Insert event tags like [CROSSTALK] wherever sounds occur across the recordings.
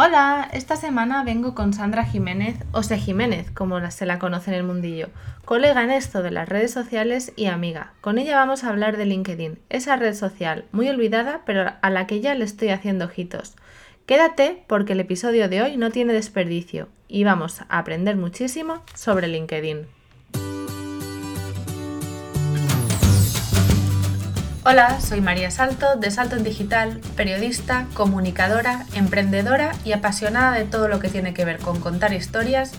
Hola, esta semana vengo con Sandra Jiménez, o sea Jiménez, como se la conoce en el mundillo, colega en esto de las redes sociales y amiga. Con ella vamos a hablar de LinkedIn, esa red social muy olvidada, pero a la que ya le estoy haciendo ojitos. Quédate porque el episodio de hoy no tiene desperdicio y vamos a aprender muchísimo sobre LinkedIn. Hola, soy María Salto de Salto en Digital, periodista, comunicadora, emprendedora y apasionada de todo lo que tiene que ver con contar historias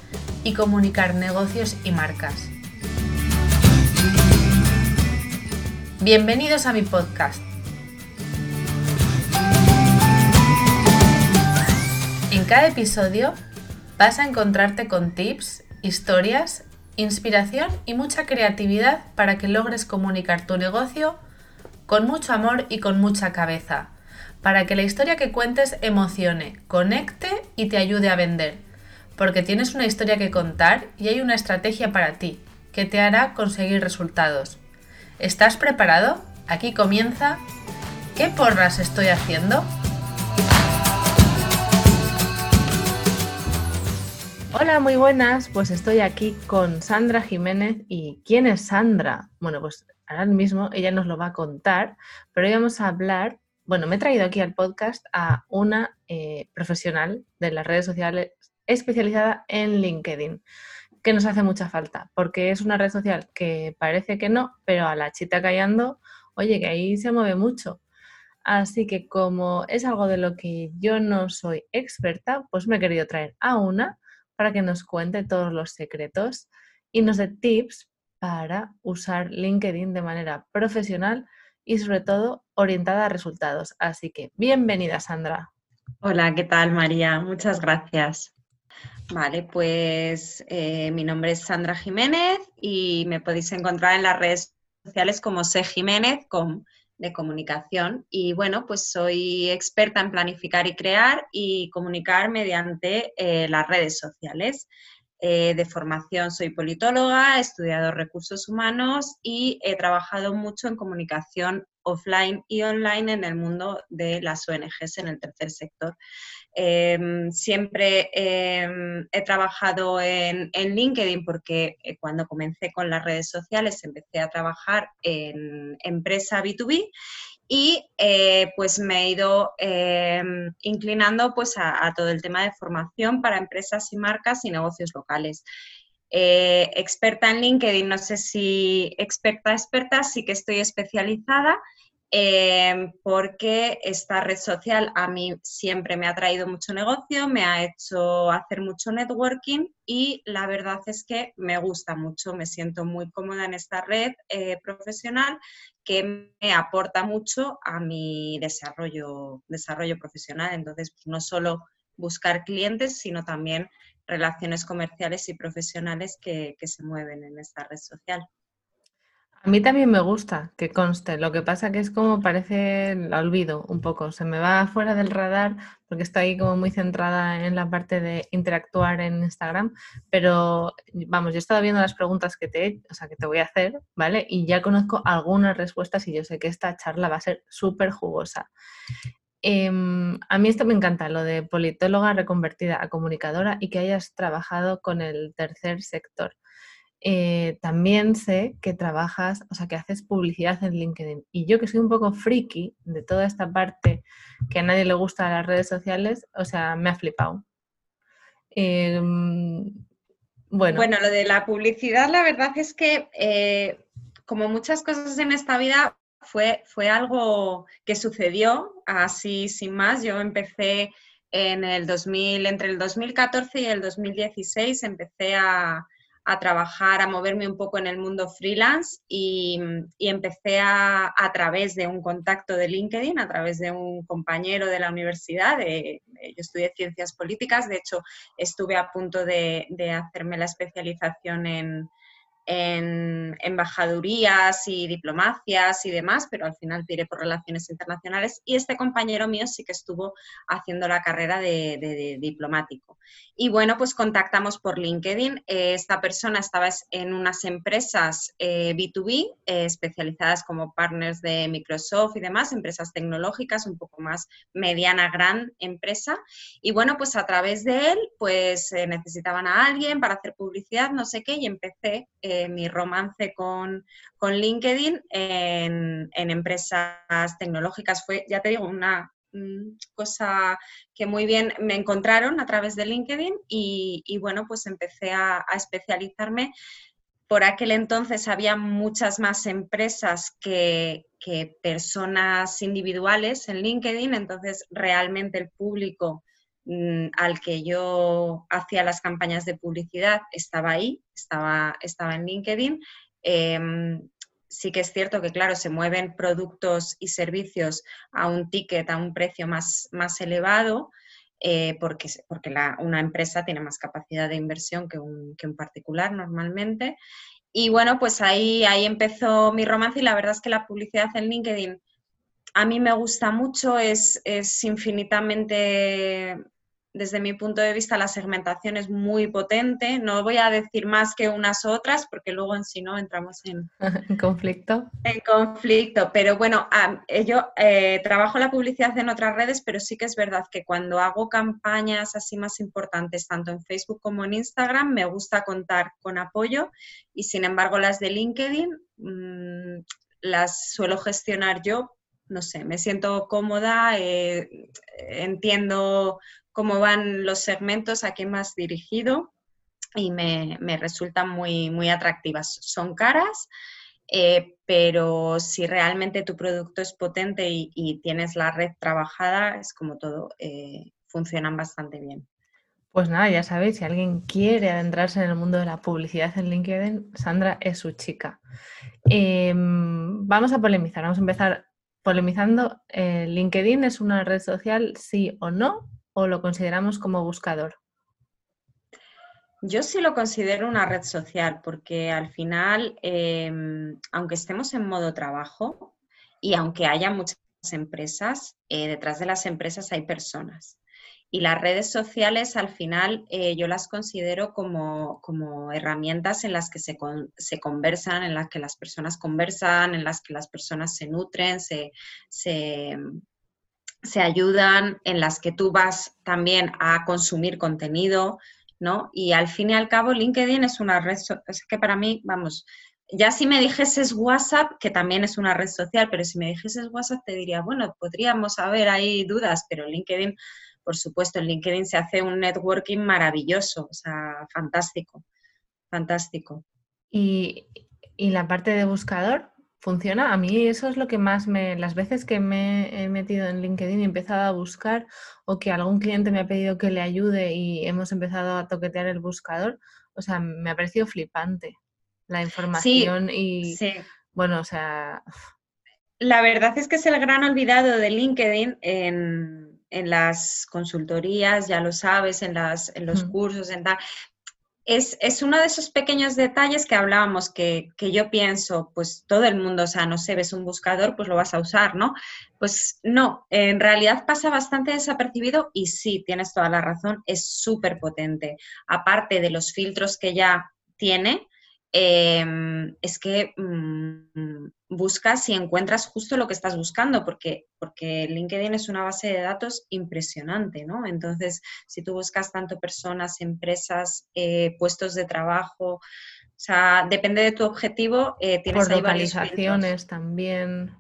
y comunicar negocios y marcas. Bienvenidos a mi podcast. En cada episodio vas a encontrarte con tips, historias, inspiración y mucha creatividad para que logres comunicar tu negocio con mucho amor y con mucha cabeza, para que la historia que cuentes emocione, conecte y te ayude a vender, porque tienes una historia que contar y hay una estrategia para ti, que te hará conseguir resultados. ¿Estás preparado? Aquí comienza. ¿Qué porras estoy haciendo? Hola, muy buenas. Pues estoy aquí con Sandra Jiménez. ¿Y quién es Sandra? Bueno, pues ahora mismo ella nos lo va a contar, pero hoy vamos a hablar, bueno, me he traído aquí al podcast a una eh, profesional de las redes sociales especializada en LinkedIn, que nos hace mucha falta, porque es una red social que parece que no, pero a la chita callando, oye, que ahí se mueve mucho. Así que como es algo de lo que yo no soy experta, pues me he querido traer a una para que nos cuente todos los secretos y nos dé tips para usar LinkedIn de manera profesional y sobre todo orientada a resultados. Así que bienvenida, Sandra. Hola, ¿qué tal, María? Muchas gracias. Vale, pues eh, mi nombre es Sandra Jiménez y me podéis encontrar en las redes sociales como C. De comunicación. Y bueno, pues soy experta en planificar y crear y comunicar mediante eh, las redes sociales. Eh, de formación soy politóloga, he estudiado recursos humanos y he trabajado mucho en comunicación offline y online en el mundo de las ONGs en el tercer sector. Em, siempre em, he trabajado en, LinkedIn porque eh, cuando comencé con las redes sociales empecé a trabajar en empresa B2B y eh, pues me he ido eh, inclinando pues a, todo el tema de formación para empresas y marcas y negocios locales. Eh, experta en LinkedIn, no sé si experta, experta, sí que estoy especializada Em, porque esta red social a mí siempre me ha traído mucho negocio, me ha hecho hacer mucho networking y la verdad es que me gusta mucho, me siento muy cómoda en esta red eh, profesional que me aporta mucho a mi desarrollo, desarrollo profesional. Entonces, pues, no solo buscar clientes, sino también relaciones comerciales y profesionales que se mueven en esta red social. A mí también me gusta que conste, lo que pasa que es como parece, la olvido un poco, se me va fuera del radar porque estoy como muy centrada en la parte de interactuar en Instagram, pero vamos, yo he estado viendo las preguntas que te, o sea, que te voy a hacer, ¿vale? Y ya conozco algunas respuestas y yo sé que esta charla va a ser súper jugosa. Em, a mí esto me encanta, lo de politóloga reconvertida a comunicadora y que hayas trabajado con el tercer sector. Eh, también sé que trabajas, o sea, que haces publicidad en LinkedIn. Y yo que soy un poco friki de toda esta parte que a nadie le gusta a las redes sociales, o sea, me ha flipado. Em, bueno. bueno, lo de la publicidad, la verdad es que, eh, como muchas cosas en esta vida, fue, fue algo que sucedió así sin más. Yo empecé en el 2000, entre el 2014 y el 2016, empecé a a trabajar, a moverme un poco en el mundo freelance y, empecé a, través de un contacto de LinkedIn, a través de un compañero de la universidad, de, yo estudié ciencias políticas, de hecho estuve a punto de, hacerme la especialización en, en embajadurías y diplomacias y demás, pero al final tiré por relaciones internacionales y este compañero mío sí que estuvo haciendo la carrera de, diplomático. Y bueno, pues contactamos por LinkedIn. Eh, esta persona estaba en unas empresas B2B eh, eh, especializadas como partners de Microsoft y demás, empresas tecnológicas, un poco más mediana, gran empresa. Y bueno, pues a través de él, pues necesitaban a alguien para hacer publicidad, no sé qué, y empecé mi romance con, con LinkedIn en, empresas tecnológicas. Fue, ya te digo, una Mm, cosa que muy bien me encontraron a través de LinkedIn y, bueno, pues empecé a, especializarme. Por aquel entonces había muchas más empresas que, personas individuales en LinkedIn, entonces realmente el público al que yo hacía las campañas de publicidad estaba ahí, estaba, estaba en LinkedIn. Em, sí que es cierto que, claro, se mueven productos y servicios a un ticket, a un precio más, más elevado, eh, porque, porque una empresa tiene más capacidad de inversión que un, que un, particular normalmente. Y bueno, pues ahí, ahí empezó mi romance y la verdad es que la publicidad en LinkedIn a mí me gusta mucho, es, es infinitamente desde mi punto de vista, la segmentación es muy potente. No voy a decir más que unas otras, porque luego en sí no entramos en, [LAUGHS] ¿En conflicto. En conflicto. Pero bueno, eh, yo eh, trabajo la publicidad en otras redes, pero sí que es verdad que cuando hago campañas así más importantes, tanto en Facebook como en Instagram, me gusta contar con apoyo. Y sin embargo, las de LinkedIn mm, las suelo gestionar yo no sé, me siento cómoda, eh, entiendo cómo van los segmentos, a quién más dirigido y me, resultan muy, muy atractivas. Son caras, eh, pero si realmente tu producto es potente y, tienes la red trabajada, es como todo, eh, funcionan bastante bien. Pues nada, ya sabéis, si alguien quiere adentrarse en el mundo de la publicidad en LinkedIn, Sandra es su chica. Em, vamos a polemizar, vamos a empezar polemizando. Eh, ¿LinkedIn es una red social, sí o no? O lo consideramos como buscador? Yo sí lo considero una red social porque al final, em, aunque estemos en modo trabajo y aunque haya muchas empresas, eh, detrás de las empresas hay personas. Y las redes sociales al final eh, yo las considero como, herramientas en las que se, se, conversan, en las que las personas conversan, en las que las personas se nutren, se, se, se ayudan, en las que tú vas también a consumir contenido, ¿no? Y al fin y al cabo, LinkedIn es una red, es que para mí, vamos, ya si me dijeses WhatsApp, que también es una red social, pero si me dijeses WhatsApp te diría, bueno, podríamos haber ahí dudas, pero LinkedIn, por supuesto, en LinkedIn se hace un networking maravilloso, o sea, fantástico, fantástico. ¿Y, y la parte de buscador? Funciona. A mí eso es lo que más me, las veces que me he metido en LinkedIn y he empezado a buscar o que algún cliente me ha pedido que le ayude y hemos empezado a toquetear el buscador, o sea, me ha parecido flipante la información y bueno, o sea... La verdad es que es el gran olvidado de LinkedIn en, en las consultorías, ya lo sabes, en, las, en los cursos, en tal es, uno de esos pequeños detalles que hablábamos, que, yo pienso, pues todo el mundo, o sea, no sé, ves un buscador, pues lo vas a usar, ¿no? Pues no, en realidad pasa bastante desapercibido y sí, tienes toda la razón, es súper potente. Aparte de los filtros que ya tiene, Em, es que mm, buscas y encuentras justo lo que estás buscando, porque, porque LinkedIn es una base de datos impresionante, ¿no? Entonces, si tú buscas tanto personas, empresas, eh, puestos de trabajo, o sea, depende de tu objetivo, eh, tienes por localizaciones también,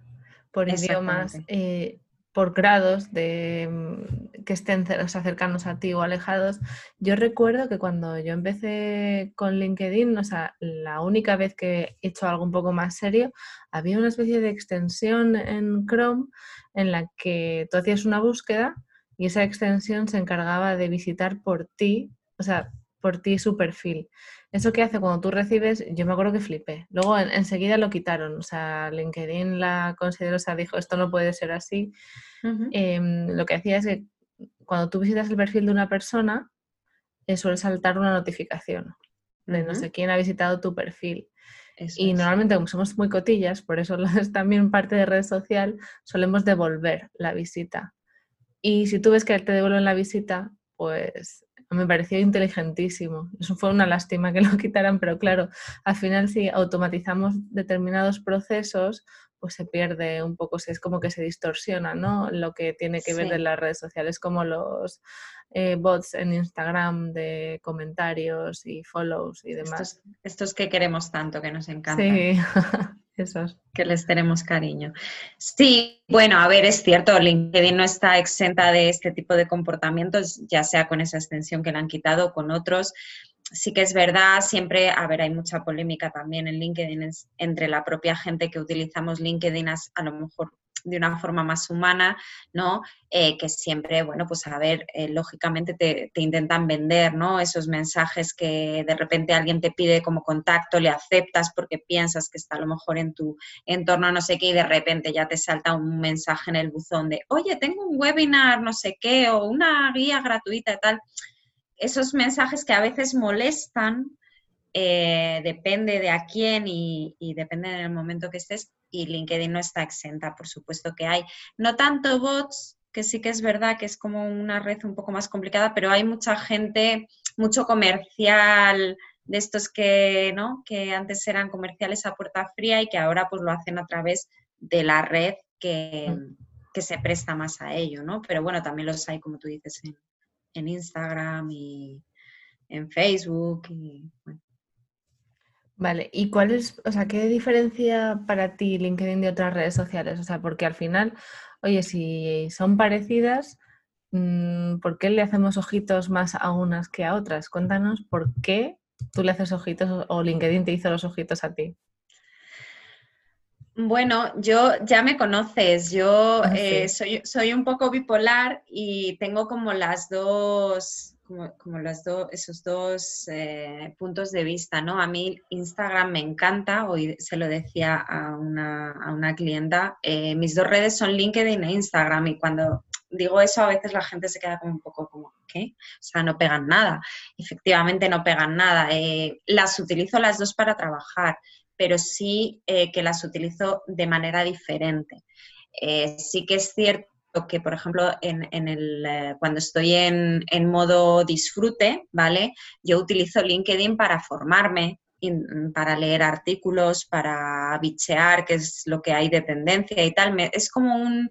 por idiomas. Eh, por grados de mm, que estén cercanos a ti o alejados. Yo recuerdo que cuando yo empecé con LinkedIn, o sea, la única vez que he hecho algo un poco más serio, había una especie de extensión en Chrome en la que tú hacías una búsqueda y esa extensión se encargaba de visitar por ti, o sea, por ti su perfil. Eso que hace cuando tú recibes, yo me acuerdo que flipé. Luego enseguida lo quitaron, o sea, LinkedIn la consideró, o sea, dijo, esto no puede ser así. Em, lo que hacía es que cuando tú visitas el perfil de una persona, eh, suele saltar una notificación de no sé quién ha visitado tu perfil. y normalmente, como somos muy cotillas, por eso [LAUGHS] es también parte de red social, solemos devolver la visita. Y si tú ves que te devuelven la visita, pues me pareció inteligentísimo. Eso fue una lástima que lo quitaran, pero claro, al final si automatizamos determinados procesos, pues se pierde un poco, es como que se distorsiona, ¿no? Lo que tiene que ver en las redes sociales, como los eh, bots en Instagram de comentarios y follows y demás. Estos, que queremos tanto, que nos encantan. Sí, [LAUGHS] Que les tenemos cariño. Sí, bueno, a ver, es cierto, LinkedIn no está exenta de este tipo de comportamientos, ya sea con esa extensión que le han quitado o con otros sí que es verdad, siempre, a ver, hay mucha polémica también en LinkedIn entre la propia gente que utilizamos LinkedIn a, lo mejor de una forma más humana, ¿no? Eh, que siempre, bueno, pues a ver, eh, lógicamente te, intentan vender, ¿no? Esos mensajes que de repente alguien te pide como contacto, le aceptas porque piensas que está a lo mejor en tu entorno, no sé qué, y de repente ya te salta un mensaje en el buzón de, oye, tengo un webinar, no sé qué, o una guía gratuita y tal esos mensajes que a veces molestan, eh, depende de a quién y, depende del momento que estés, y LinkedIn no está exenta, por supuesto que hay. No tanto bots, que sí que es verdad que es como una red un poco más complicada, pero hay mucha gente, mucho comercial de estos que, ¿no? que antes eran comerciales a puerta fría y que ahora pues lo hacen a través de la red que, mm. que se presta más a ello, ¿no? Pero bueno, también los hay, como tú dices, en, en Instagram y en Facebook. Y, Vale, ¿y cuál es, o sea, qué diferencia para ti LinkedIn de otras redes sociales? O sea, porque al final, oye, si son parecidas, mm, ¿por qué le hacemos ojitos más a unas que a otras? Cuéntanos por qué tú le haces ojitos o LinkedIn te hizo los ojitos a ti. Bueno, yo ya me conoces, yo ah, eh, soy, soy, un poco bipolar y tengo como las dos, como, las dos, esos dos eh, puntos de vista, ¿no? A mí Instagram me encanta, hoy se lo decía a una, a una clienta, eh, mis dos redes son LinkedIn e Instagram y cuando digo eso a veces la gente se queda como un poco como, ¿qué? O sea, no pegan nada. Efectivamente no pegan nada. las utilizo las dos para trabajar pero sí eh, que las utilizo de manera diferente. Eh, sí que es cierto que, por ejemplo, eh, cuando estoy en, modo disfrute, ¿vale? Yo utilizo LinkedIn para formarme, para leer artículos, para bichear qué es lo que hay de tendencia y tal. es como un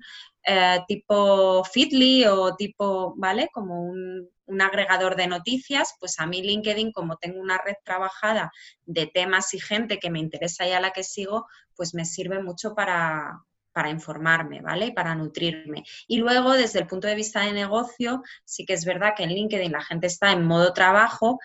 tipo Fitly o tipo, ¿vale? Como un, un agregador de noticias, pues a mí LinkedIn, como tengo una red trabajada de temas y gente que me interesa y a la que sigo, pues me sirve mucho para, para informarme, ¿vale? Y para nutrirme. Y luego, desde el punto de vista de negocio, sí que es verdad que en LinkedIn la gente está en modo trabajo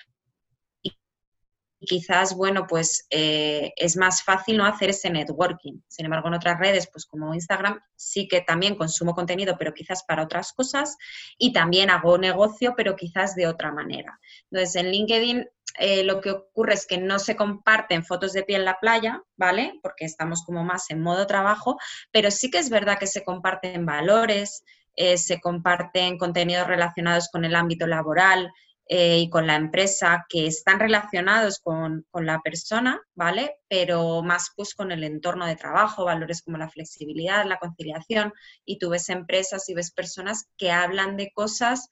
quizás, bueno, pues eh, es más fácil no hacer ese networking. Sin embargo, en otras redes, pues como Instagram, sí que también consumo contenido, pero quizás para otras cosas, y también hago negocio, pero quizás de otra manera. Entonces, en LinkedIn eh, lo que ocurre es que no se comparten fotos de pie en la playa, ¿vale? Porque estamos como más en modo trabajo, pero sí que es verdad que se comparten valores, eh, se comparten contenidos relacionados con el ámbito laboral, eh, y con la empresa que están relacionados con, la persona, ¿vale? Pero más pues con el entorno de trabajo, valores como la flexibilidad, la conciliación, y tú ves empresas y ves personas que hablan de cosas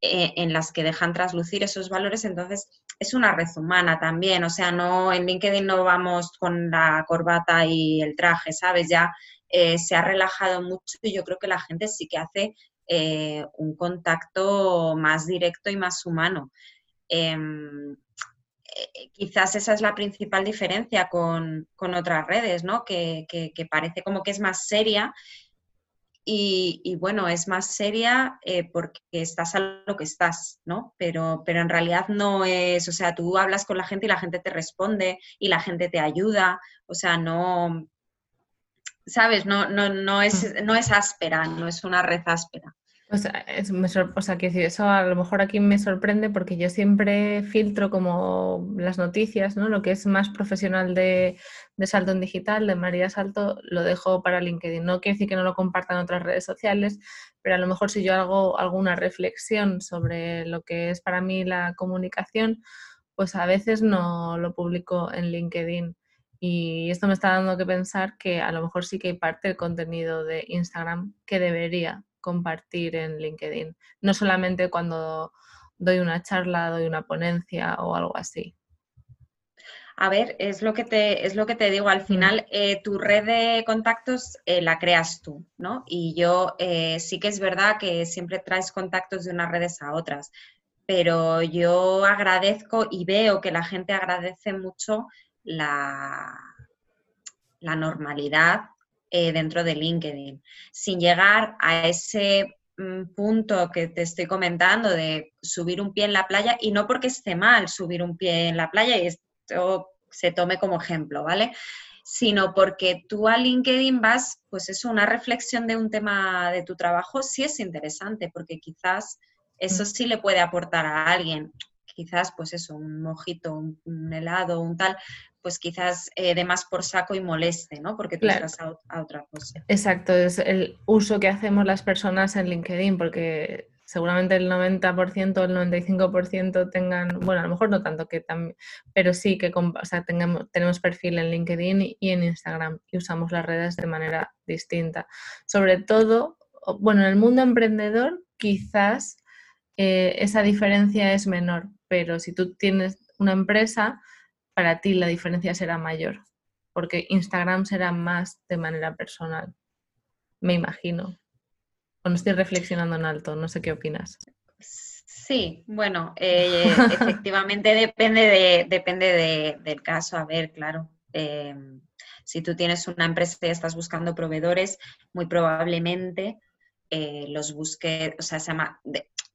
eh, en las que dejan traslucir esos valores, entonces es una red humana también, o sea, no en LinkedIn no vamos con la corbata y el traje, ¿sabes? Ya eh, se ha relajado mucho y yo creo que la gente sí que hace eh, un contacto más directo y más humano. Em, eh, quizás esa es la principal diferencia con, otras redes, ¿no? Que, parece como que es más seria y, bueno, es más seria eh, porque estás a lo que estás, ¿no? Pero, pero en realidad no es, o sea, tú hablas con la gente y la gente te responde y la gente te ayuda, o sea, no, ¿sabes? No, no, no, es, mm. no es áspera, no es una red áspera. O sea, es, o sea, que eso a lo mejor aquí me sorprende porque yo siempre filtro como las noticias, ¿no? Lo que es más profesional de, Salto en Digital, de María Salto, lo dejo para LinkedIn. No quiere decir que no lo compartan otras redes sociales, pero a lo mejor si yo hago alguna reflexión sobre lo que es para mí la comunicación, pues a veces no lo publico en LinkedIn. Y esto me está dando que pensar que a lo mejor sí que hay parte del contenido de Instagram que debería compartir en LinkedIn. No solamente cuando doy una charla, doy una ponencia o algo así. A ver, es lo que te, es lo que te digo, al final eh, tu red de contactos eh, la creas tú, ¿no? Y yo eh, sí que es verdad que siempre traes contactos de unas redes a otras, pero yo agradezco y veo que la gente agradece mucho la, la normalidad dentro de LinkedIn, sin llegar a ese mm, punto que te estoy comentando de subir un pie en la playa y no porque esté mal subir un pie en la playa y se tome como ejemplo, ¿vale? Sino porque tú a LinkedIn vas, pues es una reflexión de un tema de tu trabajo, sí es interesante, porque quizás eso mm. sí le puede aportar a alguien. Quizás, pues eso, un mojito, un, helado, un tal, pues quizás eh, de más por saco y moleste, ¿no? Porque tú estás a, a, otra cosa. Exacto, es el uso que hacemos las personas en LinkedIn, porque seguramente el 90% o el 95% tengan, bueno, a lo mejor no tanto que también, pero sí que o sea, tengamos, tenemos perfil en LinkedIn y en Instagram y usamos las redes de manera distinta. Sobre todo, bueno, en el mundo emprendedor quizás eh, esa diferencia es menor, pero si tú tienes una empresa, para ti la diferencia será mayor, porque Instagram será más de manera personal, me imagino. O no estoy reflexionando en alto, no sé qué opinas. Sí, bueno, [LAUGHS] eh, efectivamente depende, de, depende del caso. A ver, claro. Em, si tú tienes una empresa y estás buscando proveedores, muy probablemente eh, los busques, o sea, se llama,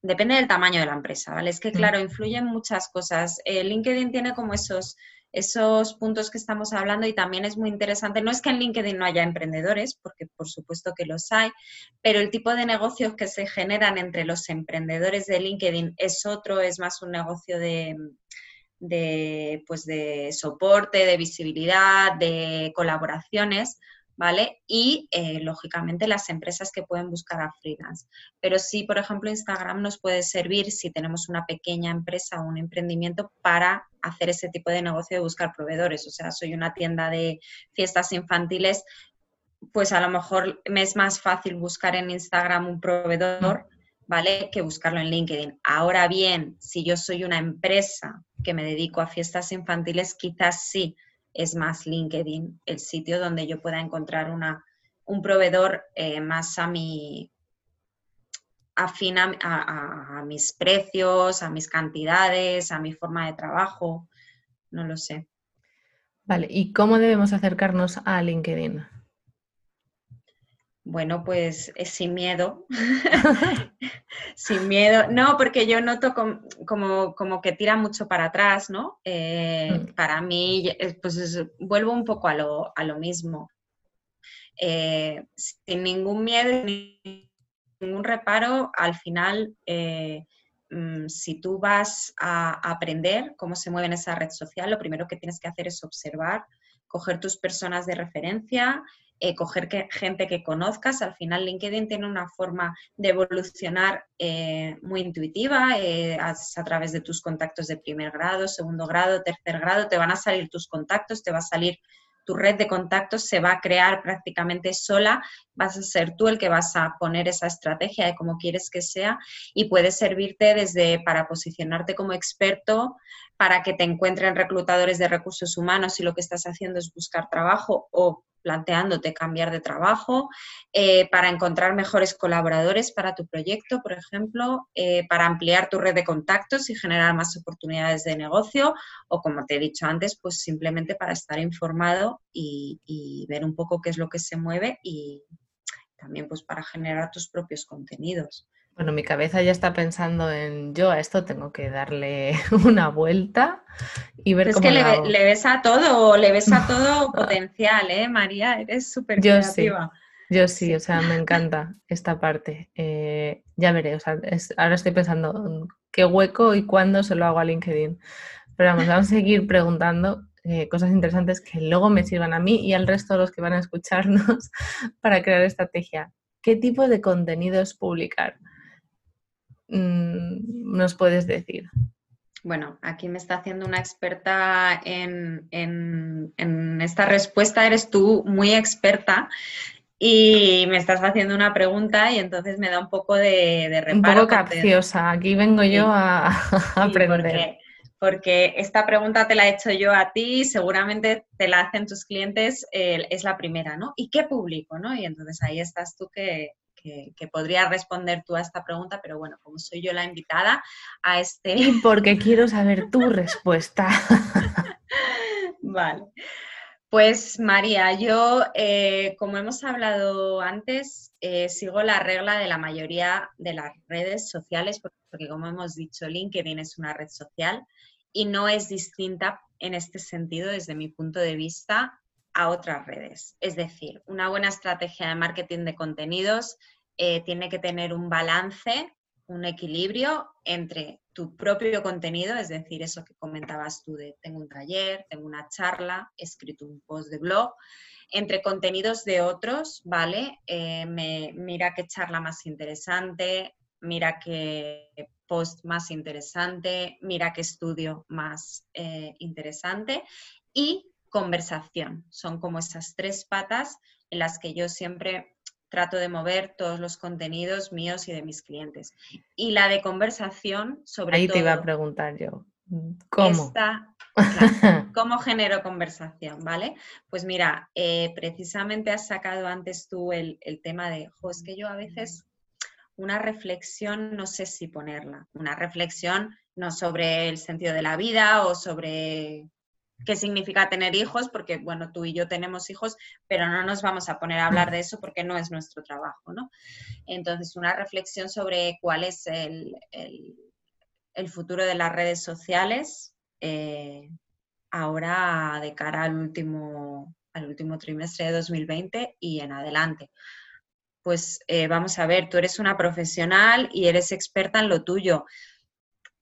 depende del tamaño de la empresa, ¿vale? Es que, claro, influyen muchas cosas. LinkedIn tiene como esos esos puntos que estamos hablando y también es muy interesante. No es que en LinkedIn no haya emprendedores, porque por supuesto que los hay, pero el tipo de negocios que se generan entre los emprendedores de LinkedIn es otro, es más un negocio de, de, pues de soporte, de visibilidad, de colaboraciones, ¿vale? Y, eh, lógicamente, las empresas que pueden buscar a freelance. Pero sí, por ejemplo, Instagram nos puede servir si tenemos una pequeña empresa o un emprendimiento para hacer ese tipo de negocio de buscar proveedores. O sea, soy una tienda de fiestas infantiles, pues a lo mejor me es más fácil buscar en Instagram un proveedor, ¿vale? Que buscarlo en LinkedIn. Ahora bien, si yo soy una empresa que me dedico a fiestas infantiles, quizás sí es más LinkedIn, el sitio donde yo pueda encontrar una, un proveedor eh, más a mi afín a, mis precios, a mis cantidades, a mi forma de trabajo, no lo sé. Vale, ¿y cómo debemos acercarnos a LinkedIn? Bueno, pues es sin miedo. [LAUGHS] sin miedo. No, porque yo noto como, como, que tira mucho para atrás, ¿no? Eh, mm. Para mí, pues vuelvo un poco a lo, mismo. Eh, sin ningún miedo, ningún reparo, al final, eh, mm, si tú vas a aprender cómo se mueve en esa red social, lo primero que tienes que hacer es observar, coger tus personas de referencia, eh, coger gente que conozcas. Al final LinkedIn tiene una forma de evolucionar eh, muy intuitiva eh, a, a, través de tus contactos de primer grado, segundo grado, tercer grado. Te van a salir tus contactos, te va a salir tu red de contactos, se va a crear prácticamente sola. Vas a ser tú el que vas a poner esa estrategia de cómo quieres que sea y puede servirte desde para posicionarte como experto, para que te encuentren reclutadores de recursos humanos si lo que estás haciendo es buscar trabajo o planteándote cambiar de trabajo, eh, para encontrar mejores colaboradores para tu proyecto, por ejemplo, eh, para ampliar tu red de contactos y generar más oportunidades de negocio, o como te he dicho antes, pues simplemente para estar informado y, y ver un poco qué es lo que se mueve y también pues para generar tus propios contenidos. Bueno, mi cabeza ya está pensando en yo a esto tengo que darle [LAUGHS] una vuelta y ver cómo. Es que le, ves a todo, le ves a todo [LAUGHS] potencial, ¿eh, María? Eres súper creativa. Yo sí, o sea, me encanta esta parte. Eh, ya veré, o sea, ahora estoy pensando qué hueco y cuándo se lo hago a LinkedIn. Pero vamos, vamos a seguir preguntando eh, cosas interesantes que luego me sirvan a mí y al resto de los que van a escucharnos [LAUGHS] para crear estrategia. ¿Qué tipo de contenidos publicar? Mm, nos puedes decir? Bueno, aquí me está haciendo una experta en, esta respuesta, eres tú muy experta. y me estás haciendo una pregunta y entonces me da un poco de, de reparo. Un poco capciosa, aquí vengo yo a, aprender. porque, esta pregunta te la he hecho yo a ti, seguramente te la hacen tus clientes, es la primera, ¿no? ¿Y qué publico, no? Y entonces ahí estás tú que, que, que podrías responder tú a esta pregunta, pero bueno, como soy yo la invitada a este... Y [LAUGHS] porque quiero saber tu [LAUGHS] respuesta. vale. Pues María, yo, eh, como hemos hablado antes, eh, sigo la regla de la mayoría de las redes sociales, porque como hemos dicho, LinkedIn es una red social y no es distinta en este sentido, desde mi punto de vista, a otras redes. Es decir, una buena estrategia de marketing de contenidos eh, tiene que tener un balance, un equilibrio entre tu propio contenido, es decir, eso que comentabas tú de tengo un taller, tengo una charla, he escrito un post de blog, entre contenidos de otros, ¿vale? Eh, mira qué charla más interesante, mira qué post más interesante, mira qué estudio más eh, interesante y conversación. Son como esas tres patas en las que yo siempre trato de mover todos los contenidos míos y de mis clientes. Y la de conversación, sobre Ahí todo... te iba a preguntar yo. ¿Cómo? [LAUGHS] ¿Cómo genero conversación? ¿Vale? Pues mira, eh, precisamente has sacado antes tú el, tema de, jo, es que yo a veces una reflexión no sé si ponerla. Una reflexión no sobre el sentido de la vida o sobre qué significa tener hijos, porque bueno, tú y yo tenemos hijos, pero no nos vamos a poner a hablar de eso porque no es nuestro trabajo, ¿no? Entonces, una reflexión sobre cuál es el, futuro de las redes sociales eh, ahora de cara al último, al último trimestre de 2020 y en adelante. Pues eh, vamos a ver, tú eres una profesional y eres experta en lo tuyo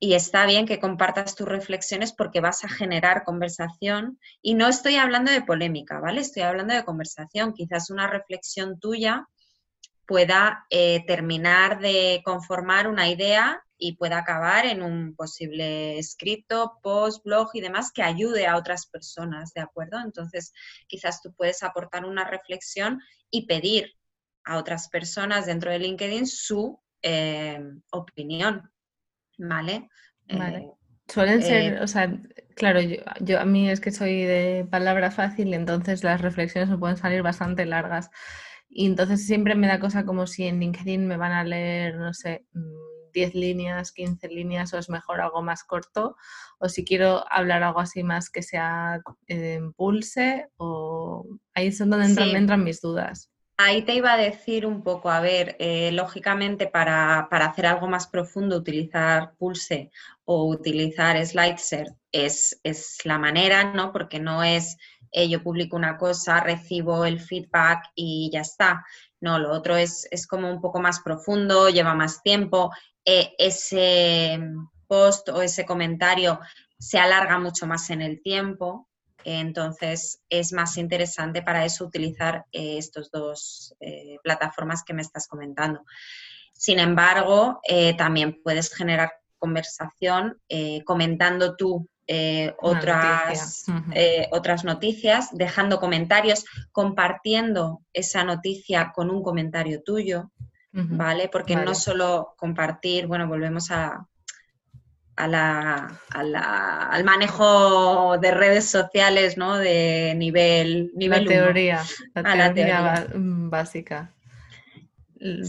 y está bien que compartas tus reflexiones porque vas a generar conversación y no estoy hablando de polémica, ¿vale? Estoy hablando de conversación. Quizás una reflexión tuya pueda eh, terminar de conformar una idea y pueda acabar en un posible escrito, post, blog y demás que ayude a otras personas, ¿de acuerdo? Entonces, quizás tú puedes aportar una reflexión y pedir a otras personas dentro de LinkedIn su eh, opinión, ¿vale? Eh, Suelen ser, eh, o sea, claro, yo, a mí es que soy de palabra fácil, entonces las reflexiones me pueden salir bastante largas. Y entonces siempre me da cosa como si en LinkedIn me van a leer, no sé, 10 mm, líneas, 15 líneas, o es mejor algo más corto, o si quiero hablar algo así más que sea en pulse, o ahí es donde entran, entran mis dudas. Ahí te iba a decir un poco, a ver, eh, lógicamente para, hacer algo más profundo, utilizar Pulse o utilizar Slideser es, es la manera, ¿no? Porque no es eh, yo publico una cosa, recibo el feedback y ya está. No, lo otro es, es como un poco más profundo, lleva más tiempo. Eh, ese post o ese comentario se alarga mucho más en el tiempo, entonces, es más interesante para eso utilizar eh, estos dos eh, plataformas que me estás comentando. Sin embargo, eh, también puedes generar conversación comentando tú otras, otras noticias, dejando comentarios, compartiendo esa noticia con un comentario tuyo, ¿vale? Porque no solo compartir, bueno, volvemos a, a la, al manejo de redes sociales, ¿no? De nivel, nivel la teoría, la, teoría, mm, básica.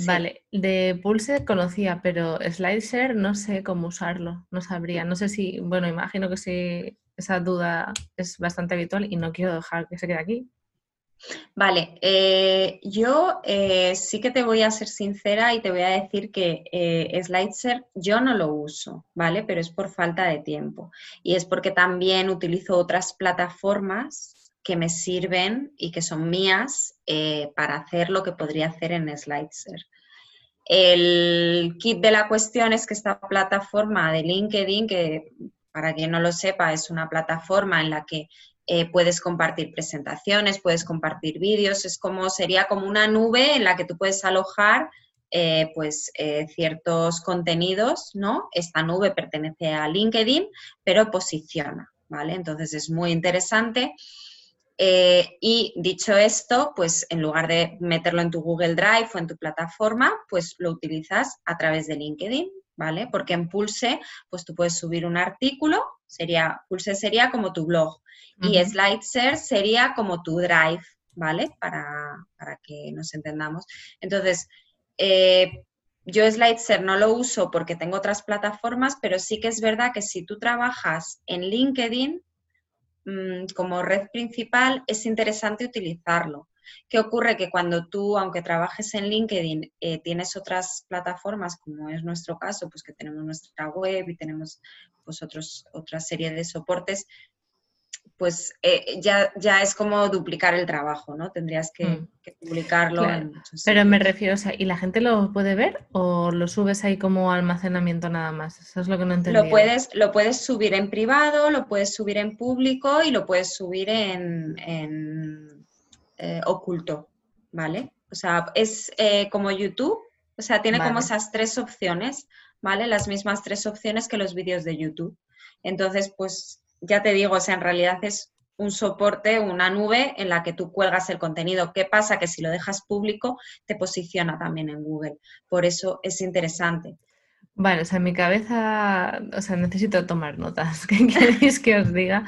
Vale, de Pulse conocía, pero SlideShare no sé cómo usarlo, no sabría. No sé si, bueno, imagino que sí, esa duda es bastante habitual y no quiero dejar que se quede aquí. Vale, eh, yo eh, sí que te voy a ser sincera y te voy a decir que eh, Slideser yo no lo uso, ¿vale? Pero es por falta de tiempo. Y es porque también utilizo otras plataformas que me sirven y que son mías para hacer lo que podría hacer en Slideser. El kit de la cuestión es que esta plataforma de LinkedIn, que para quien no lo sepa, es una plataforma en la que eh, puedes compartir presentaciones, puedes compartir vídeos, es como, sería como una nube en la que tú puedes alojar eh, pues eh, ciertos contenidos, ¿no? Esta nube pertenece a LinkedIn, pero posiciona, ¿vale? Entonces es muy interesante y dicho esto, pues en lugar de meterlo en tu Google Drive o en tu plataforma, pues lo utilizas a través de LinkedIn, ¿vale? Porque en Pulse, pues tú puedes subir un artículo, sería, Pulse sería como tu blog y SlideShare sería como tu Drive, ¿vale? Para, que nos entendamos. Entonces, eh, yo SlideShare no lo uso porque tengo otras plataformas, pero sí que es verdad que si tú trabajas en LinkedIn, Mm, como red principal, es interesante utilizarlo. ¿Qué ocurre? Que cuando tú, aunque trabajes en LinkedIn, eh, tienes otras plataformas, como es nuestro caso, pues que tenemos nuestra web y tenemos pues otros, otra serie de soportes, pues eh, ya, ya es como duplicar el trabajo, ¿no? Tendrías que, mm. publicarlo. Pero me refiero, o sea, ¿y la gente lo puede ver o lo subes ahí como almacenamiento nada más? Eso es lo que no entendí. Lo puedes, lo puedes subir en privado, lo puedes subir en público y lo puedes subir en, eh, oculto, ¿vale? O sea, es eh, como YouTube, o sea, tiene como esas tres opciones, ¿vale? Las mismas tres opciones que los vídeos de YouTube. Entonces, pues ya te digo, o sea, en realidad es un soporte, una nube en la que tú cuelgas el contenido. ¿Qué pasa? Que si lo dejas público, te posiciona también en Google. Por eso es interesante. Vale, o sea, en mi cabeza, o sea, necesito tomar notas, [LAUGHS] ¿qué queréis que os diga?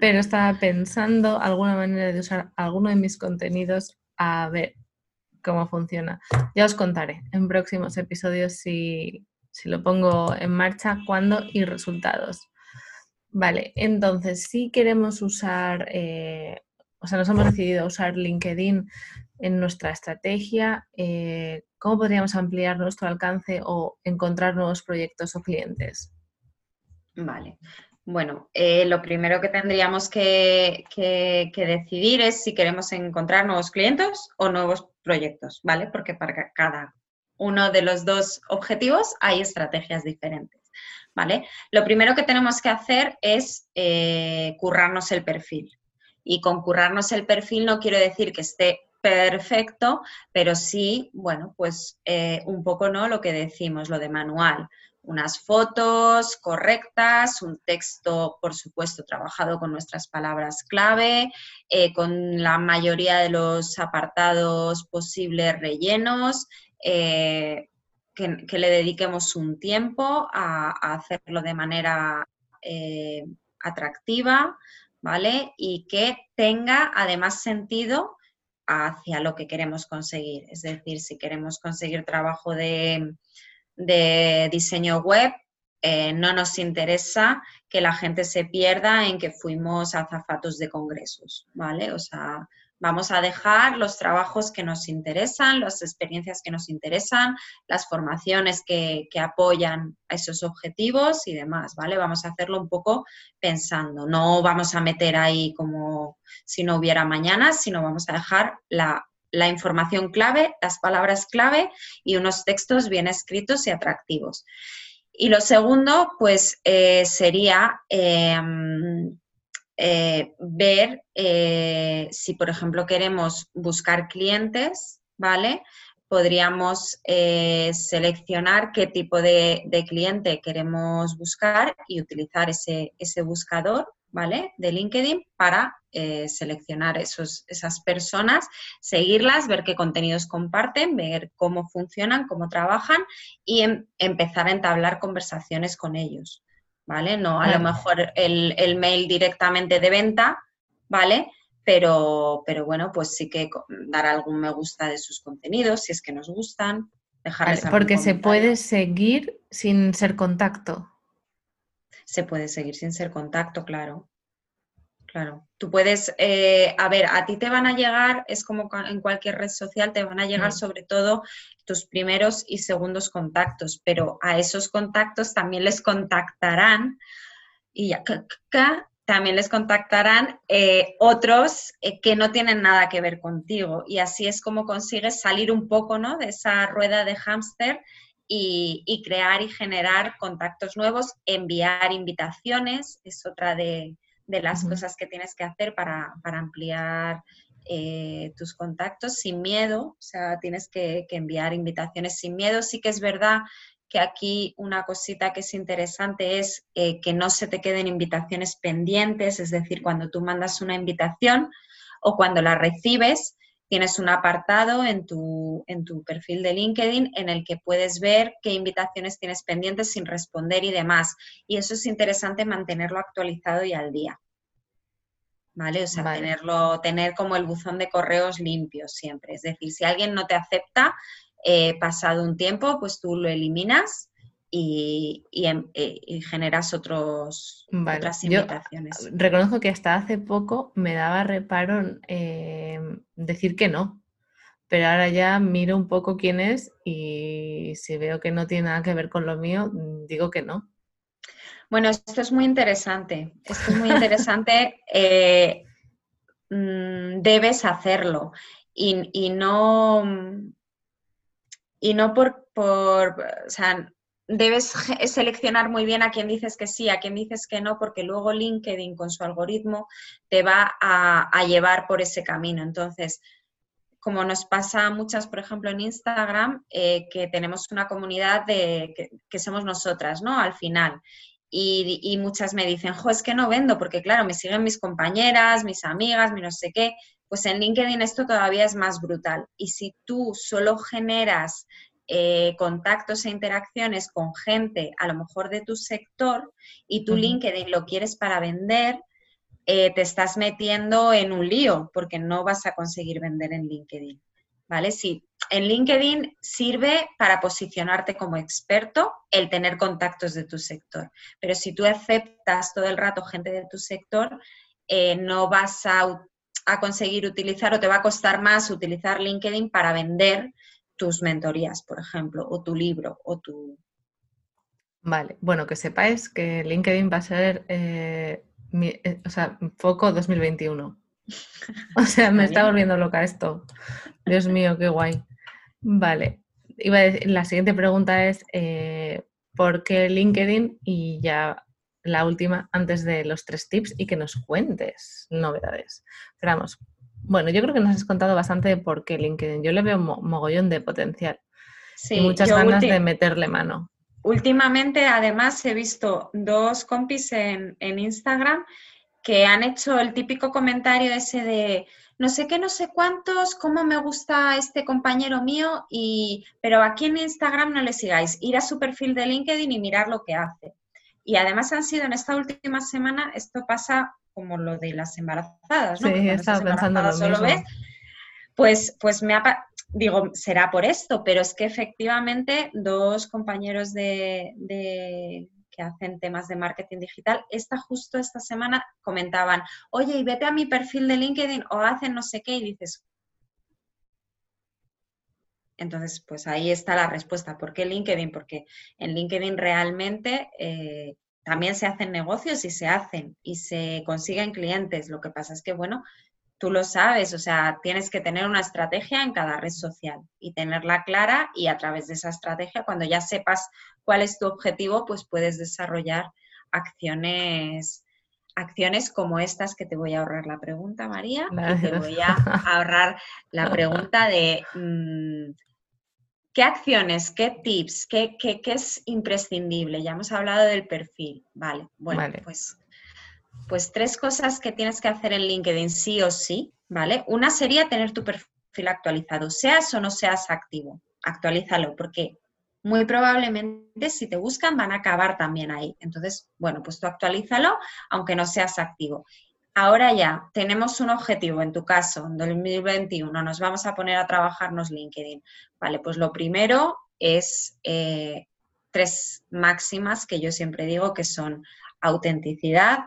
Pero estaba pensando alguna manera de usar alguno de mis contenidos a ver cómo funciona. Ya os contaré en próximos episodios si, si lo pongo en marcha, cuándo y resultados. Vale, entonces si queremos usar, eh, o sea, nos hemos decidido usar LinkedIn en nuestra estrategia, eh, ¿cómo podríamos ampliar nuestro alcance o encontrar nuevos proyectos o clientes? Vale. Bueno, eh, lo primero que tendríamos que, decidir es si queremos encontrar nuevos clientes o nuevos proyectos, ¿vale? Porque para cada uno de los dos objetivos hay estrategias diferentes. ¿vale? Lo primero que tenemos que hacer es eh, currarnos el perfil. Y con currarnos el perfil no quiero decir que esté perfecto, pero sí, bueno, pues eh, un poco, ¿no? Lo que decimos, lo de manual. Unas fotos correctas, un texto, por supuesto, trabajado con nuestras palabras clave, eh, con la mayoría de los apartados posibles rellenos, que, le dediquemos un tiempo a, hacerlo de manera eh, atractiva, ¿vale? Y que tenga además sentido hacia lo que queremos conseguir. Es decir, si queremos conseguir trabajo de, diseño web, eh, no nos interesa que la gente se pierda en que fuimos azafatos de congresos, ¿vale? O sea, Vamos a dejar los trabajos que nos interesan, las experiencias que nos interesan, las formaciones que, apoyan a esos objetivos y demás, ¿vale? Vamos a hacerlo un poco pensando. No vamos a meter ahí como si no hubiera mañana, sino vamos a dejar la, información clave, las palabras clave y unos textos bien escritos y atractivos. Y lo segundo, pues, eh, sería em, eh, ver eh, si, por ejemplo, queremos buscar clientes, ¿vale? Podríamos eh, seleccionar qué tipo de, cliente queremos buscar y utilizar ese, buscador, ¿vale? De LinkedIn para seleccionar esos, esas personas, seguirlas, ver qué contenidos comparten, ver cómo funcionan, cómo trabajan y em, empezar a entablar conversaciones con ellos. ¿Vale? No a lo mejor el, mail directamente de venta, ¿vale? Pero, pero bueno, pues sí que dar algún me gusta de sus contenidos, si es que nos gustan, dejarles Porque se puede seguir sin ser contacto. Se puede seguir sin ser contacto, claro. Claro, tú puedes, eh, a ver, a ti te van a llegar, es como en cualquier red social, te van a llegar mm. sobre todo tus primeros y segundos contactos, pero a esos contactos también les contactarán y ya, también les contactarán eh, otros eh, que no tienen nada que ver contigo. Y así es como consigues salir un poco ¿no? de esa rueda de hámster y, y, crear y generar contactos nuevos, enviar invitaciones, es otra de, de las cosas que tienes que hacer para, ampliar eh, tus contactos sin miedo, o sea, tienes que, enviar invitaciones sin miedo. Sí que es verdad que aquí una cosita que es interesante es eh, que no se te queden invitaciones pendientes, es decir, cuando tú mandas una invitación, o cuando la recibes, tienes un apartado en tu, en tu perfil de LinkedIn en el que puedes ver qué invitaciones tienes pendientes sin responder y demás. Y eso es interesante mantenerlo actualizado y al día. ¿Vale? O sea, tenerlo, tener como el buzón de correos limpio siempre. Es decir, si alguien no te acepta, eh, pasado un tiempo, pues tú lo eliminas y, em, eh, generas otros, otras invitaciones. reconozco que hasta hace poco me daba reparo eh, decir que no, pero ahora ya miro un poco quién es y si veo que no tiene nada que ver con lo mío, mm, digo que no. Bueno, esto es muy interesante. Esto es muy [LAUGHS] interesante. Eh, mm, debes hacerlo y, no, y no por, por, o sea, debes seleccionar muy bien a quién dices que sí, a quién dices que no, porque luego LinkedIn con su algoritmo te va a, llevar por ese camino. Entonces, como nos pasa muchas, por ejemplo, en Instagram, eh, que tenemos una comunidad de, que, somos nosotras, ¿no? Al final. Y, y, muchas me dicen, jo, es que no vendo, porque claro, me siguen mis compañeras, mis amigas, mi no sé qué. Pues en LinkedIn esto todavía es más brutal. Y si tú solo generas eh, contactos e interacciones con gente a lo mejor de tu sector y tu LinkedIn lo quieres para vender, eh, te estás metiendo en un lío porque no vas a conseguir vender en LinkedIn. ¿Vale? Sí, en LinkedIn sirve para posicionarte como experto el tener contactos de tu sector. Pero si tú aceptas todo el rato gente de tu sector, eh, no vas a, a, conseguir utilizar o te va a costar más utilizar LinkedIn para vender tus mentorías, por ejemplo, o tu libro, o tu... Vale, bueno, que sepáis que LinkedIn va a ser, eh, eh, o sea, foco 2021. [LAUGHS] O sea, me está volviendo loca esto. Dios mío, qué guay. Vale, iba a decir, la siguiente pregunta es, eh, ¿por qué LinkedIn? Y ya la última, antes de los tres tips, y que nos cuentes novedades. Pero vamos, bueno, yo creo que nos has contado bastante de por qué LinkedIn. Yo le veo mogollón de potencial. Sí, y muchas ganas de meterle mano. Últimamente, además, he visto dos compis en, Instagram que han hecho el típico comentario ese de no sé qué, no sé cuántos, cómo me gusta este compañero mío, y, pero aquí en Instagram no le sigáis, ir a su perfil de LinkedIn y mirar lo que hace. Y además han sido en esta última semana, esto pasa como lo de las embarazadas, ¿no? Sí, he estado pensando lo mismo. Ves, pues, pues me ha, digo, será por esto, pero es que efectivamente dos compañeros de, que hacen temas de marketing digital, esta justo esta semana comentaban, oye, y vete a mi perfil de LinkedIn o hacen no sé qué, y dices, entonces, pues ahí está la respuesta. ¿Por qué LinkedIn? Porque en LinkedIn realmente eh, también se hacen negocios y se hacen y se consiguen clientes. Lo que pasa es que, bueno, tú lo sabes, o sea, tienes que tener una estrategia en cada red social y tenerla clara y a través de esa estrategia, cuando ya sepas cuál es tu objetivo, pues puedes desarrollar acciones acciones como estas que te voy a ahorrar la pregunta, María, y te voy a ahorrar la [LAUGHS] pregunta de mm, ¿Qué acciones, qué tips, qué, es imprescindible? Ya hemos hablado del perfil. Vale, bueno, Pues, pues tres cosas que tienes que hacer en LinkedIn sí o sí, ¿vale? Una sería tener tu perfil actualizado, seas o no seas activo. Actualízalo, porque muy probablemente si te buscan van a acabar también ahí. Entonces, bueno, pues tú actualízalo aunque no seas activo. Ahora ya, tenemos un objetivo, en tu caso, en 2021, nos vamos a poner a trabajarnos LinkedIn. Vale, pues lo primero es eh, tres máximas que yo siempre digo que son autenticidad,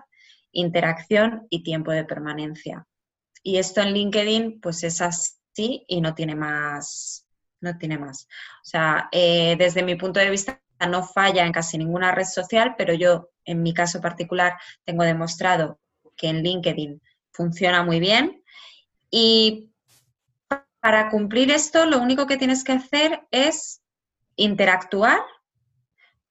interacción y tiempo de permanencia. Y esto en LinkedIn, pues es así y no tiene más. No tiene más. O sea, eh, desde mi punto de vista, no falla en casi ninguna red social, pero yo, en mi caso particular, tengo demostrado que en LinkedIn funciona muy bien. Y para cumplir esto, lo único que tienes que hacer es interactuar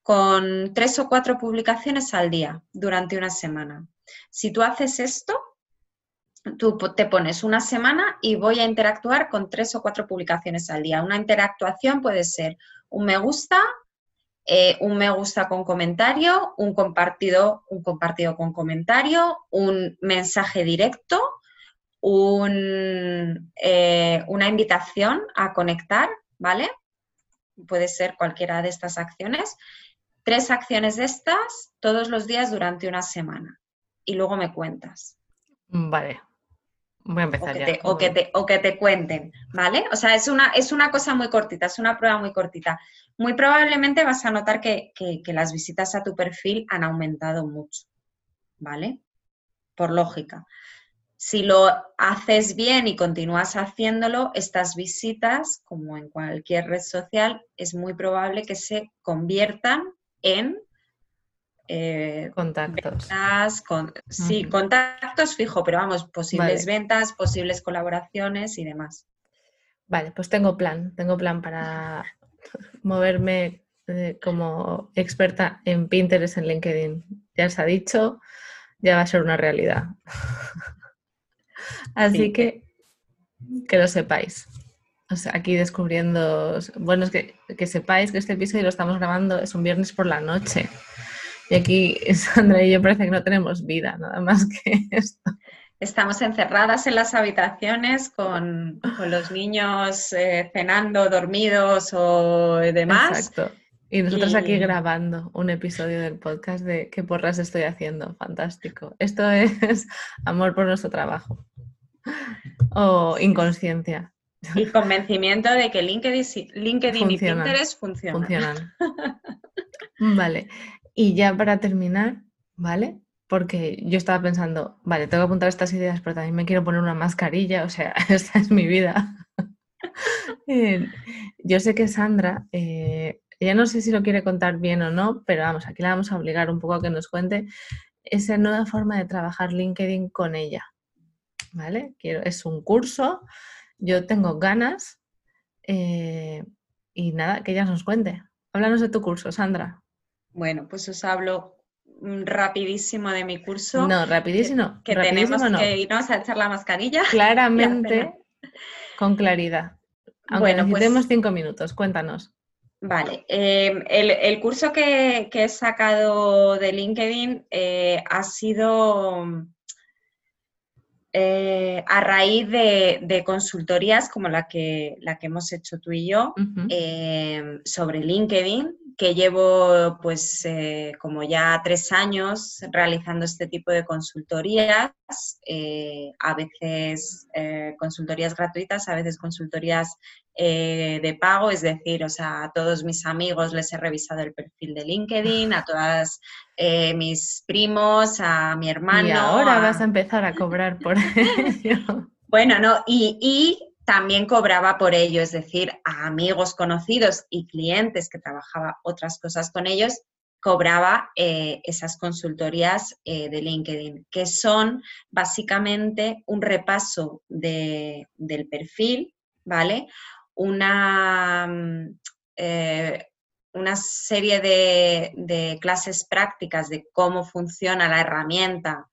con tres o cuatro publicaciones al día durante una semana. Si tú haces esto, tú te pones una semana y voy a interactuar con tres o cuatro publicaciones al día. Una interactuación puede ser un me gusta, eh, un me gusta con comentario, un compartido, un compartido con comentario, un mensaje directo eh, una invitación a conectar, ¿vale? Puede ser cualquiera de estas acciones. Tres acciones de estas todos los días durante una semana. Y luego me cuentas. Vale. Voy a empezar o que, ya. Te, o, que te, o que te cuenten, ¿vale? O sea, es una, es una cosa muy cortita, es una prueba muy cortita. Muy probablemente vas a notar que, que las visitas a tu perfil han aumentado mucho, ¿vale? Por lógica. Si lo haces bien y continúas haciéndolo, estas visitas, como en cualquier red social, es muy probable que se conviertan en eh, contactos. con, sí, contactos fijo, pero vamos, posibles ventas, posibles colaboraciones y demás. Vale, pues tengo plan, tengo plan para moverme eh, como experta en Pinterest, en LinkedIn. Ya se ha dicho, ya va a ser una realidad. [LAUGHS] Así que que lo sepáis. O sea, aquí descubriendo, bueno, es que, que sepáis que este episodio lo estamos grabando, es un viernes por la noche. Y aquí [LAUGHS] Sandra y yo parece que no tenemos vida, nada más que [LAUGHS] esto. Estamos encerradas en las habitaciones con, los niños eh, cenando, dormidos o demás. Exacto. Y nosotros aquí grabando un episodio del podcast de qué porras estoy haciendo. Fantástico. Esto [LAUGHS] es amor por nuestro trabajo. O inconsciencia. Y convencimiento de que LinkedIn, LinkedIn y Pinterest funcionan. Funcionan. Vale. Y ya para terminar, ¿vale? Porque yo estaba pensando, vale, tengo que apuntar estas ideas, pero también me quiero poner una mascarilla, o sea, [LAUGHS] esta es mi vida. [LAUGHS] Eh, yo sé que Sandra, eh, ella no sé si lo quiere contar bien o no, pero vamos, aquí la vamos a obligar un poco a que nos cuente esa nueva forma de trabajar LinkedIn con ella. ¿Vale? Quiero, es un curso, yo tengo ganas eh, y nada, que ella nos cuente. Háblanos de tu curso, Sandra. Bueno, pues os hablo mm, rapidísimo de mi curso. No, rapidísimo. Que, tenemos que irnos a echar la mascarilla. [LAUGHS] Claramente, con claridad. Aunque bueno, pues necesitemos cinco minutos, cuéntanos. Vale, em, el, curso que, he sacado de LinkedIn eh, ha sido eh, a raíz de, consultorías como la que, la que hemos hecho tú y yo em, sobre LinkedIn, que llevo pues eh, como ya tres años realizando este tipo de consultorías, eh, a veces eh, consultorías gratuitas, a veces consultorías de pago, es decir, o sea, a todos mis amigos les he revisado el perfil de LinkedIn, a todas mis primos, a mi hermano. Y ahora vas a empezar a cobrar por [LAUGHS] ello. Bueno, no, y también cobraba por ello, es decir, a amigos conocidos y clientes que trabajaba otras cosas con ellos, cobraba eh, esas consultorías eh, de LinkedIn, que son básicamente un repaso del perfil, ¿vale? Una, mm, eh, una serie de, de, clases prácticas de cómo funciona la herramienta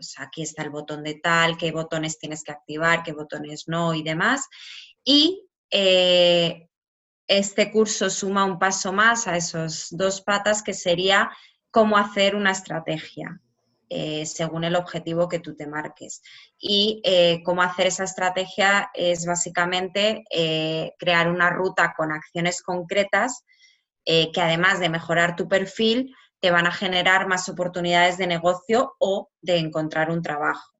pues aquí está el botón de tal, qué botones tienes que activar, qué botones no y demás. Y eh, este curso suma un paso más a esos dos patas que sería cómo hacer una estrategia. Eh, según el objetivo que tú te marques. Y eh, cómo hacer esa estrategia es básicamente crear una ruta con acciones concretas que además de mejorar tu perfil, te van a generar más oportunidades de negocio o de encontrar un trabajo.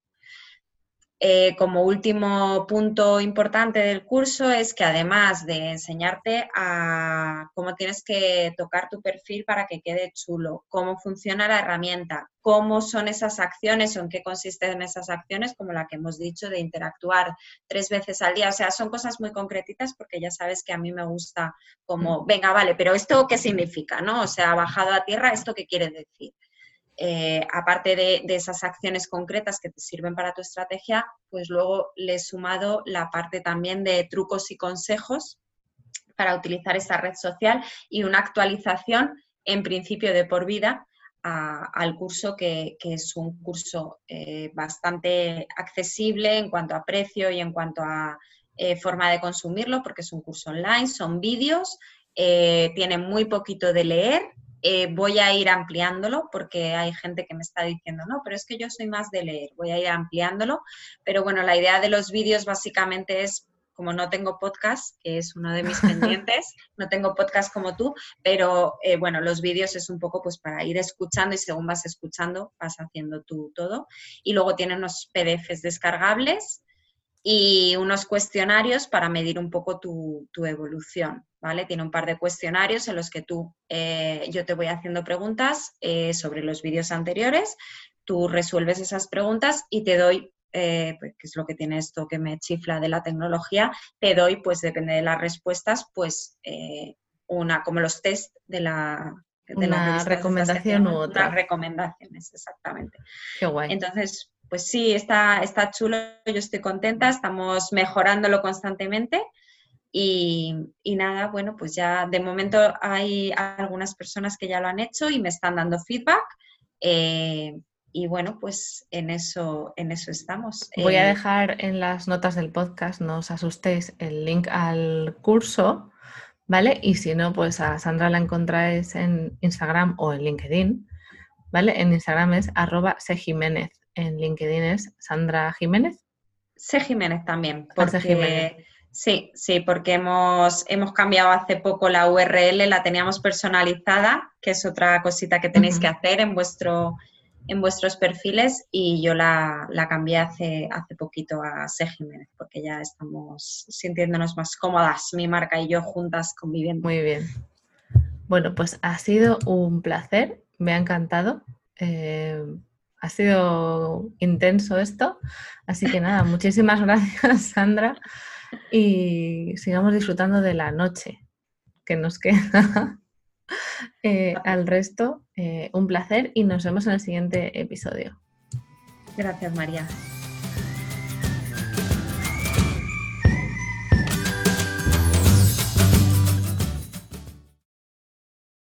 Eh, como último punto importante del curso es que además de enseñarte a cómo tienes que tocar tu perfil para que quede chulo, cómo funciona la herramienta, cómo son esas acciones o en qué consisten esas acciones, como la que hemos dicho de interactuar tres veces al día. O sea, son cosas muy concretitas porque ya sabes que a mí me gusta como, venga, vale, pero ¿esto qué significa? ¿no? O sea, bajado a tierra, ¿esto qué quiere decir? Eh, aparte de, esas acciones concretas que te sirven para tu estrategia, pues luego le he sumado la parte también de trucos y consejos para utilizar esa red social y una actualización en principio de por vida al curso, que, es un curso eh, bastante accesible en cuanto a precio y en cuanto a eh, forma de consumirlo, porque es un curso online, son vídeos, tiene muy poquito de leer, eh, voy a ir ampliándolo porque hay gente que me está diciendo, no, pero es que yo soy más de leer, voy a ir ampliándolo. Pero bueno, la idea de los vídeos básicamente es como no tengo podcast, que es uno de mis [LAUGHS] pendientes, no tengo podcast como tú, pero eh, bueno, los vídeos es un poco pues para ir escuchando y según vas escuchando vas haciendo tú todo. Y luego tiene unos PDFs descargables y unos cuestionarios para medir un poco tu, evolución, ¿vale? Tiene un par de cuestionarios en los que tú, eh, yo te voy haciendo preguntas eh, sobre los vídeos anteriores, tú resuelves esas preguntas y te doy, eh, pues, que es lo que tiene esto que me chifla de la tecnología, te doy, pues depende de las respuestas, pues una, como los test de la... De una recomendación u otra. recomendaciones, exactamente. Qué guay. Entonces, pues sí, está, está chulo, yo estoy contenta, estamos mejorándolo constantemente. Y, nada, bueno, pues ya de momento hay algunas personas que ya lo han hecho y me están dando feedback. Eh, y bueno, pues en eso, en eso estamos. Voy a eh, dejar en las notas del podcast, no os asustéis, el link al curso, ¿vale? Y si no, pues a Sandra la encontráis en Instagram o en LinkedIn, ¿vale? En Instagram es arroba sejiménez en LinkedIn es Sandra Jiménez. C. Jiménez también, ah, porque sí, sí, porque hemos, hemos cambiado hace poco la URL, la teníamos personalizada, que es otra cosita que tenéis que hacer en vuestro en vuestros perfiles y yo la, cambié hace, hace poquito a C. Jiménez porque ya estamos sintiéndonos más cómodas, mi marca y yo juntas conviviendo. Muy bien. Bueno, pues ha sido un placer, me ha encantado. Eh, ha sido intenso esto. Así que nada, [LAUGHS] muchísimas gracias, Sandra. Y sigamos disfrutando de la noche que nos queda. Eh, al resto, eh, un placer y nos vemos en el siguiente episodio. Gracias, María.